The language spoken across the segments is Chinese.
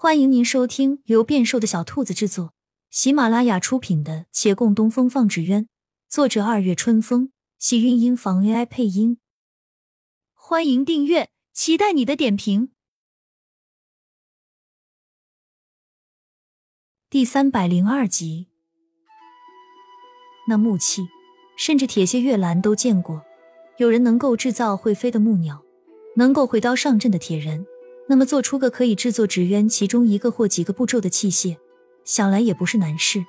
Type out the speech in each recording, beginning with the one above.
欢迎您收听由变瘦的小兔子制作、喜马拉雅出品的《且共东风放纸鸢》，作者二月春风，喜韵音房 AI 配音。欢迎订阅，期待你的点评。第三百零二集，那木器，甚至铁屑月兰都见过。有人能够制造会飞的木鸟，能够挥刀上阵的铁人。那么，做出个可以制作纸鸢其中一个或几个步骤的器械，想来也不是难事。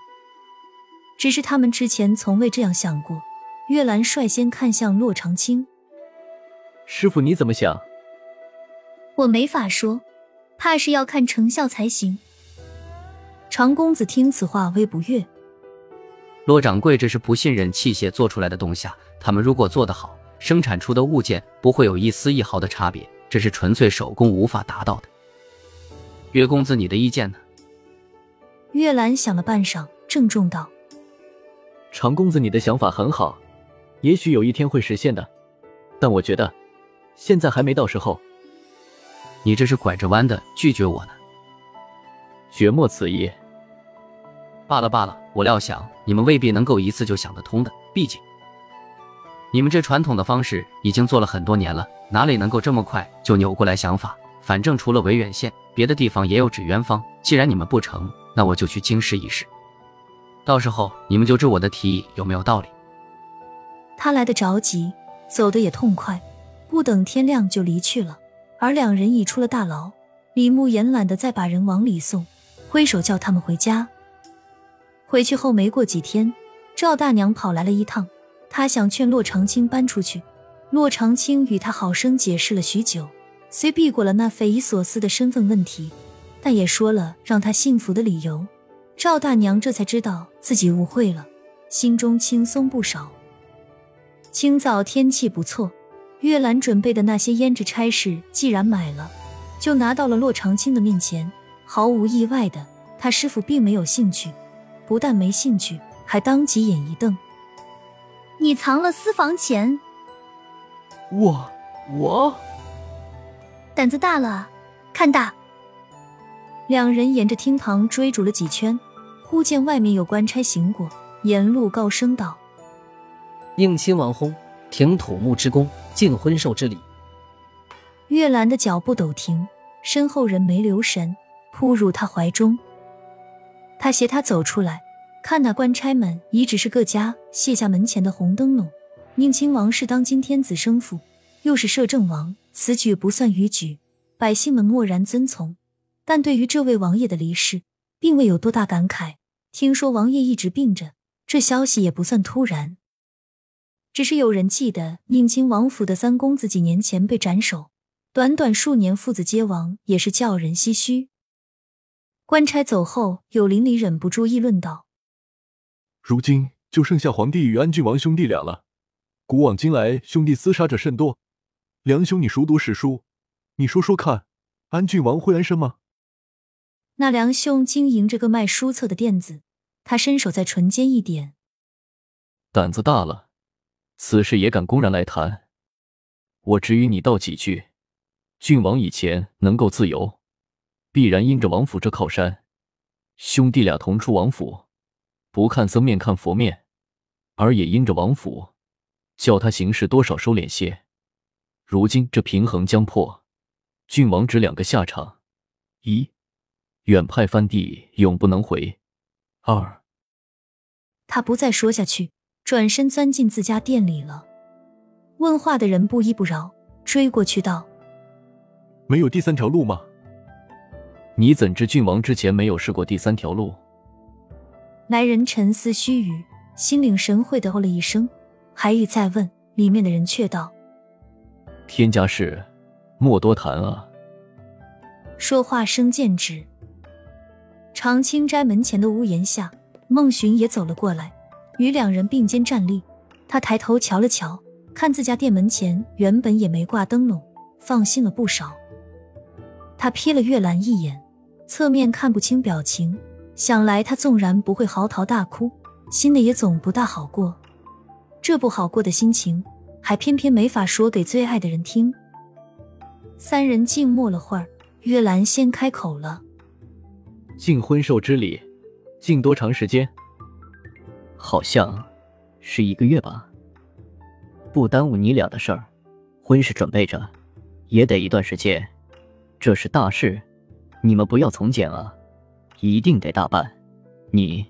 只是他们之前从未这样想过。月兰率先看向洛长青：“师傅，你怎么想？”我没法说，怕是要看成效才行。长公子听此话微不悦：“洛掌柜，这是不信任器械做出来的东西啊！他们如果做得好，生产出的物件不会有一丝一毫的差别。”这是纯粹手工无法达到的。岳公子，你的意见呢？月兰想了半晌，郑重道：“长公子，你的想法很好，也许有一天会实现的，但我觉得现在还没到时候。你这是拐着弯的拒绝我呢？绝莫此意。罢了罢了，我料想你们未必能够一次就想得通的，毕竟你们这传统的方式已经做了很多年了。”哪里能够这么快就扭过来想法？反正除了维远县，别的地方也有纸鸢坊。既然你们不成，那我就去京师一试。到时候你们就知我的提议有没有道理。他来的着急，走的也痛快，不等天亮就离去了。而两人已出了大牢，李慕言懒得再把人往里送，挥手叫他们回家。回去后没过几天，赵大娘跑来了一趟，她想劝洛长青搬出去。洛长青与他好生解释了许久，虽避过了那匪夷所思的身份问题，但也说了让他信服的理由。赵大娘这才知道自己误会了，心中轻松不少。清早天气不错，月兰准备的那些胭脂差事既然买了，就拿到了洛长青的面前。毫无意外的，他师傅并没有兴趣，不但没兴趣，还当即眼一瞪：“你藏了私房钱？”我我胆子大了，看大！两人沿着厅堂追逐了几圈，忽见外面有官差行过，沿路高声道：“应亲王薨，停土木之功，尽婚寿之礼。”月兰的脚步陡停，身后人没留神，扑入他怀中。他携他走出来，看那官差们已只是各家卸下门前的红灯笼。宁亲王是当今天子生父，又是摄政王，此举不算逾矩，百姓们默然遵从。但对于这位王爷的离世，并未有多大感慨。听说王爷一直病着，这消息也不算突然。只是有人记得宁亲王府的三公子几年前被斩首，短短数年父子皆亡，也是叫人唏嘘。官差走后，有邻里忍不住议论道：“如今就剩下皇帝与安郡王兄弟俩了。”古往今来，兄弟厮杀者甚多。梁兄，你熟读史书，你说说看，安郡王会安身吗？那梁兄经营着个卖书册的店子，他伸手在唇间一点，胆子大了，此事也敢公然来谈。我只与你道几句：郡王以前能够自由，必然因着王府这靠山。兄弟俩同出王府，不看僧面看佛面，而也因着王府。叫他行事多少收敛些。如今这平衡将破，郡王只两个下场：一，远派藩地永不能回；二，他不再说下去，转身钻进自家店里了。问话的人不依不饶，追过去道：“没有第三条路吗？你怎知郡王之前没有试过第三条路？”来人沉思须臾，心领神会的哦了一声。还欲再问，里面的人却道：“天家事，莫多谈啊。”说话声渐止。长青斋门前的屋檐下，孟寻也走了过来，与两人并肩站立。他抬头瞧了瞧，看自家店门前原本也没挂灯笼，放心了不少。他瞥了月兰一眼，侧面看不清表情，想来他纵然不会嚎啕大哭，心里也总不大好过。这不好过的心情，还偏偏没法说给最爱的人听。三人静默了会儿，月兰先开口了：“敬婚寿之礼，敬多长时间？好像是一个月吧。不耽误你俩的事儿，婚事准备着，也得一段时间。这是大事，你们不要从简啊，一定得大办。你，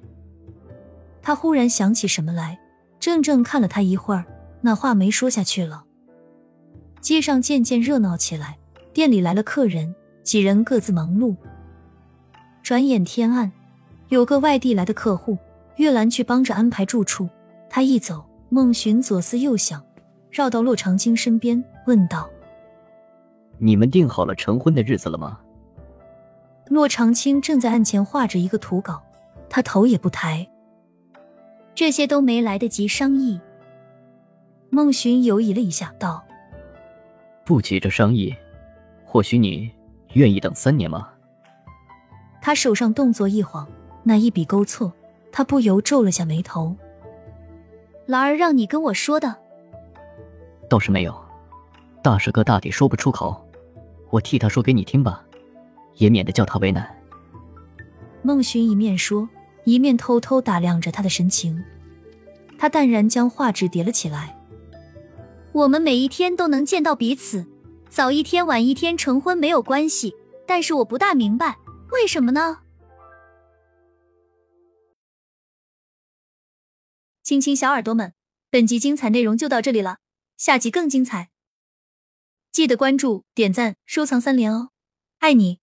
他忽然想起什么来，怔怔看了他一会儿，那话没说下去了。街上渐渐热闹起来，店里来了客人，几人各自忙碌。转眼天暗，有个外地来的客户，月兰去帮着安排住处。他一走，孟寻左思右想，绕到骆长青身边，问道：“你们定好了成婚的日子了吗？”骆长青正在案前画着一个图稿，他头也不抬。这些都没来得及商议。孟寻犹疑了一下，道：“不急着商议，或许你愿意等三年吗？”他手上动作一晃，那一笔勾错，他不由皱了下眉头。兰儿让你跟我说的，倒是没有。大师哥大抵说不出口，我替他说给你听吧，也免得叫他为难。孟寻一面说，一面偷偷打量着他的神情。他淡然将画纸叠了起来。我们每一天都能见到彼此，早一天晚一天成婚没有关系，但是我不大明白。为什么呢？亲亲小耳朵们，本集精彩内容就到这里了，下集更精彩，记得关注、点赞、收藏三连哦，爱你！